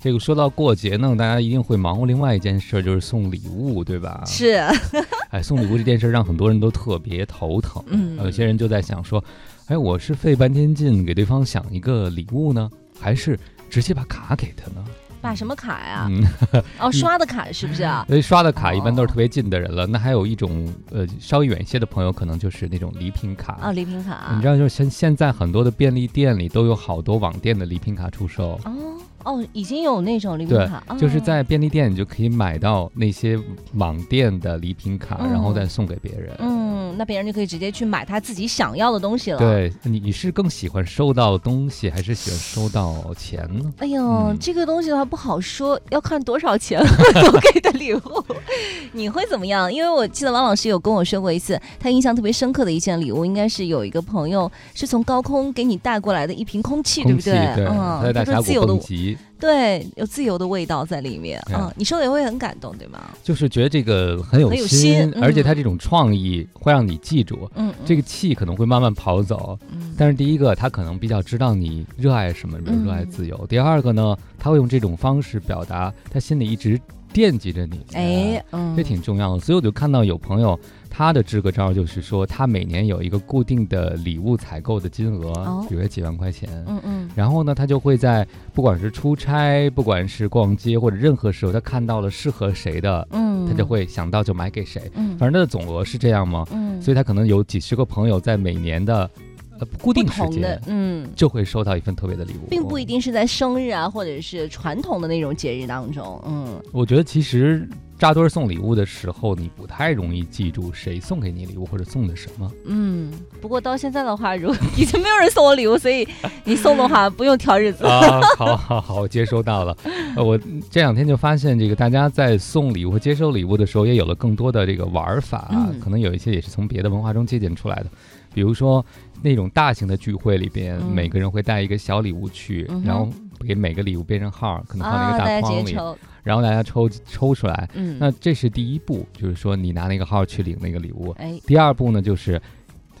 这个说到过节呢，大家一定会忙活另外一件事，就是送礼物，对吧？是，哎，送礼物这件事让很多人都特别头疼。嗯，有些人就在想说，哎，我是费半天劲给对方想一个礼物呢，还是直接把卡给他呢？把什么卡呀？嗯，哦，刷的卡是不是啊？所以刷的卡一般都是特别近的人了。那还有一种呃稍微远一些的朋友，可能就是那种礼品卡啊，礼品卡。你知道，就是现现在很多的便利店里都有好多网店的礼品卡出售。哦。哦，已经有那种礼品卡，就是在便利店你就可以买到那些网店的礼品卡，然后再送给别人。嗯，那别人就可以直接去买他自己想要的东西了。对，你你是更喜欢收到东西，还是喜欢收到钱呢？哎呦，这个东西的话不好说，要看多少钱我 给的礼物。你会怎么样？因为我记得王老师有跟我说过一次，他印象特别深刻的一件礼物，应该是有一个朋友是从高空给你带过来的一瓶空气，对不对？嗯，他说自由的。对，有自由的味道在里面，嗯，你收的也会很感动，对吗？就是觉得这个很有心，而且他这种创意会让你记住，嗯，这个气可能会慢慢跑走，嗯，但是第一个他可能比较知道你热爱什么，比如热爱自由，第二个呢，他会用这种方式表达他心里一直惦记着你，哎，嗯，这挺重要的，所以我就看到有朋友。他的支个招就是说，他每年有一个固定的礼物采购的金额，比如几万块钱。嗯嗯。然后呢，他就会在不管是出差，不管是逛街或者任何时候，他看到了适合谁的，嗯，他就会想到就买给谁。嗯。反正他的总额是这样嘛？嗯。所以他可能有几十个朋友在每年的呃固定时间，嗯，就会收到一份特别的礼物，并不一定是在生日啊，或者是传统的那种节日当中。嗯。我觉得其实。扎堆送礼物的时候，你不太容易记住谁送给你礼物或者送的什么。嗯，不过到现在的话，如已经没有人送我礼物，所以你送的话不用挑日子。啊，好好好，我接收到了。我这两天就发现，这个大家在送礼物和接收礼物的时候，也有了更多的这个玩法。可能有一些也是从别的文化中借鉴出来的，比如说那种大型的聚会里边，每个人会带一个小礼物去，然后给每个礼物编上号，可能放在一个大框里。然后大家抽抽出来，嗯，那这是第一步，就是说你拿那个号去领那个礼物。哎，第二步呢，就是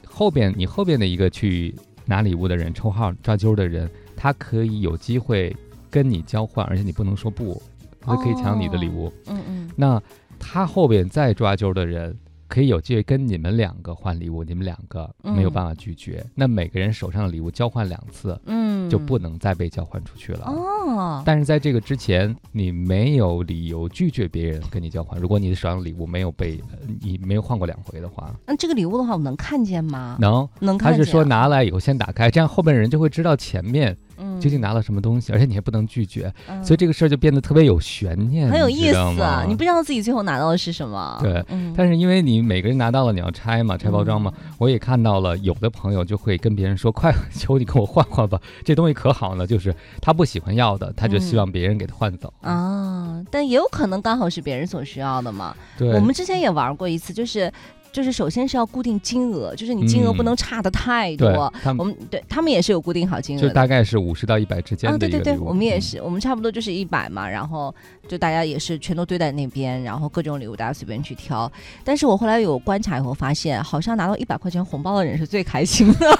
后边你后边的一个去拿礼物的人抽号抓阄的人，他可以有机会跟你交换，而且你不能说不，他可以抢你的礼物。嗯嗯，那他后边再抓阄的人。可以有机会跟你们两个换礼物，你们两个没有办法拒绝。那每个人手上的礼物交换两次，嗯，就不能再被交换出去了。哦，但是在这个之前，你没有理由拒绝别人跟你交换。如果你的手上礼物没有被你没有换过两回的话，那这个礼物的话，我能看见吗？能，能看见。他是说拿来以后先打开，这样后面人就会知道前面。究竟拿了什么东西？而且你还不能拒绝，所以这个事儿就变得特别有悬念，很有意思。啊你不知道自己最后拿到的是什么。对，但是因为你每个人拿到了，你要拆嘛，拆包装嘛。我也看到了，有的朋友就会跟别人说：“快，求你跟我换换吧，这东西可好呢。”就是他不喜欢要的，他就希望别人给他换走啊。但也有可能刚好是别人所需要的嘛。对，我们之前也玩过一次，就是。就是首先是要固定金额，就是你金额不能差的太多。我们对他们也是有固定好金额，就大概是五十到一百之间的对对对，我们也是，我们差不多就是一百嘛，然后就大家也是全都堆在那边，然后各种礼物大家随便去挑。但是我后来有观察以后发现，好像拿到一百块钱红包的人是最开心的。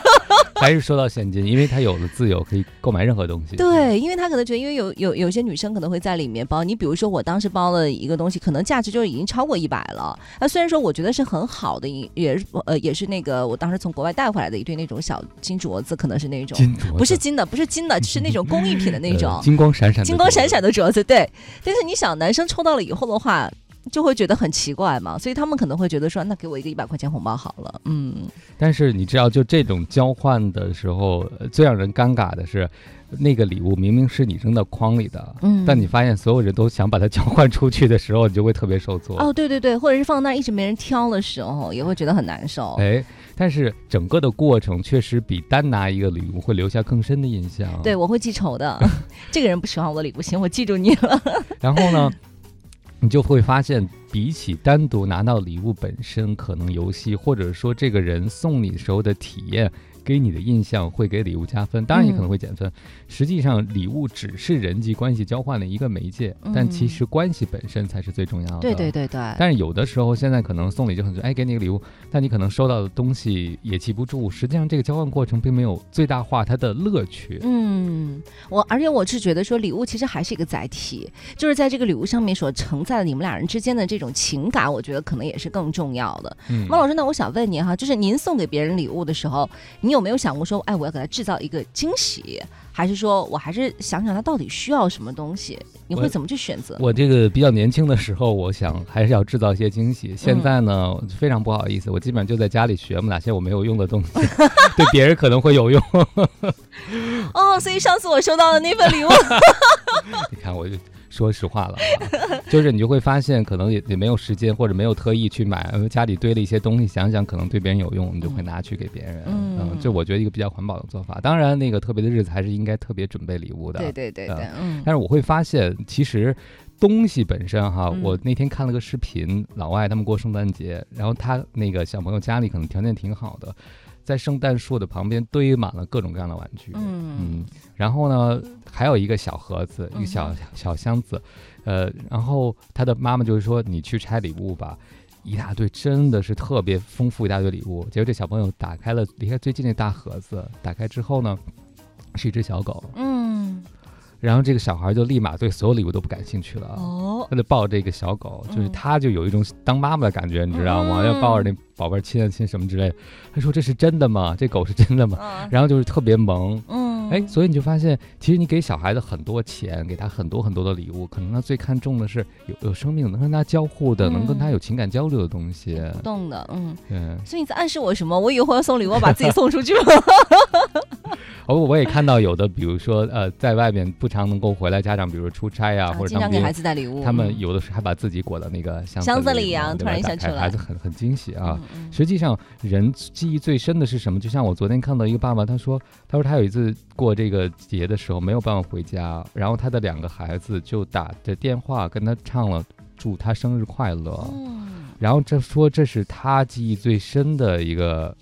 还是收到现金，因为他有了自由，可以购买任何东西。对，因为他可能觉得，因为有有有些女生可能会在里面包。你比如说，我当时包了一个东西，可能价值就已经超过一百了。那虽然说我觉得是很好的，也是呃也是那个我当时从国外带回来的一对那种小金镯子，可能是那种不是金的，不是金的，是那种工艺品的那种金光闪闪、金光闪闪的镯子。对，但是你想，男生抽到了以后的话。就会觉得很奇怪嘛，所以他们可能会觉得说，那给我一个一百块钱红包好了，嗯。但是你知道，就这种交换的时候，最让人尴尬的是，那个礼物明明是你扔到筐里的，嗯，但你发现所有人都想把它交换出去的时候，你就会特别受挫。哦，对对对，或者是放那一直没人挑的时候，也会觉得很难受。哎，但是整个的过程确实比单拿一个礼物会留下更深的印象。对，我会记仇的。这个人不喜欢我的礼物，行，我记住你了。然后呢？你就会发现，比起单独拿到礼物本身，可能游戏或者说这个人送你时候的体验，给你的印象会给礼物加分，当然也可能会减分。实际上，礼物只是人际关系交换的一个媒介，但其实关系本身才是最重要的。对对对对。但是有的时候，现在可能送礼就很多哎，给你个礼物，但你可能收到的东西也记不住。实际上，这个交换过程并没有最大化它的乐趣。嗯，我而且我是觉得说，礼物其实还是一个载体，就是在这个礼物上面所承载的你们俩人之间的这种情感，我觉得可能也是更重要的。嗯孟老师，那我想问您哈，就是您送给别人礼物的时候，你有有没有想过说，哎，我要给他制造一个惊喜，还是说我还是想想他到底需要什么东西？你会怎么去选择？我这个比较年轻的时候，我想还是要制造一些惊喜。现在呢，非常不好意思，我基本上就在家里学嘛，哪些我没有用的东西，对别人可能会有用。哦，所以上次我收到的那份礼物，你看我就。说实话了，就是你就会发现，可能也也没有时间，或者没有特意去买，家里堆了一些东西，想想可能对别人有用，你就会拿去给别人。嗯，这我觉得一个比较环保的做法。当然，那个特别的日子还是应该特别准备礼物的。对对对对，嗯。但是我会发现，其实东西本身哈，我那天看了个视频，老外他们过圣诞节，然后他那个小朋友家里可能条件挺好的。在圣诞树的旁边堆满了各种各样的玩具，嗯，然后呢，还有一个小盒子，一个小小箱子，呃，然后他的妈妈就是说你去拆礼物吧，一大堆，真的是特别丰富一大堆礼物。结果这小朋友打开了离开最近那大盒子，打开之后呢，是一只小狗，嗯。然后这个小孩就立马对所有礼物都不感兴趣了，哦，他就抱这个小狗，就是他就有一种当妈妈的感觉，你知道吗？要抱着那宝贝亲啊亲什么之类的。他说：“这是真的吗？这狗是真的吗？”然后就是特别萌，嗯，哎，所以你就发现，其实你给小孩子很多钱，给他很多很多的礼物，可能他最看重的是有有生命能跟他交互的，能跟他有情感交流的东西，互动的，嗯，对。所以你在暗示我什么？我以后要送礼物，把自己送出去吗？哦，我也看到有的，比如说，呃，在外面不常能够回来，家长比如说出差呀，或者经常给孩子带礼物，他们有的时候还把自己裹到那个箱子里啊，突然想起来，孩子很很惊喜啊。实际上，人记忆最深的是什么？就像我昨天看到一个爸爸，他说，他说他有一次过这个节的时候没有办法回家，然后他的两个孩子就打着电话跟他唱了祝他生日快乐，然后这说这是他记忆最深的一个。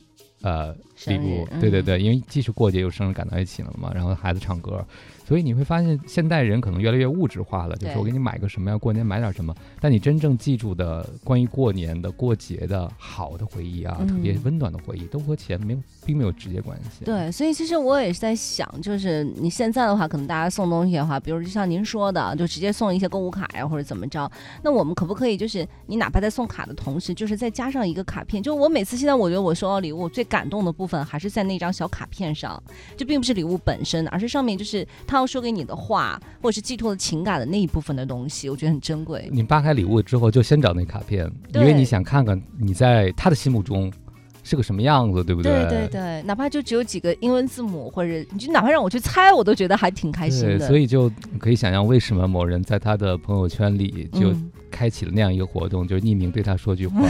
呃，礼物，对对对，因为既是过节又生日赶到一起了嘛，然后孩子唱歌。所以你会发现，现代人可能越来越物质化了，就是我给你买个什么呀，过年买点什么。但你真正记住的关于过年的、过节的好的回忆啊，特别温暖的回忆，都和钱没有并没有直接关系。对，所以其实我也是在想，就是你现在的话，可能大家送东西的话，比如就像您说的，就直接送一些购物卡呀，或者怎么着。那我们可不可以，就是你哪怕在送卡的同时，就是再加上一个卡片？就我每次现在，我觉得我收到礼物最感动的部分，还是在那张小卡片上，这并不是礼物本身，而是上面就是他。要说给你的话，或者是寄托的情感的那一部分的东西，我觉得很珍贵。你扒开礼物之后，就先找那卡片，因为你想看看你在他的心目中是个什么样子，对不对？对对对，哪怕就只有几个英文字母，或者你就哪怕让我去猜，我都觉得还挺开心的。所以就可以想象，为什么某人在他的朋友圈里就开启了那样一个活动，就是匿名对他说句话。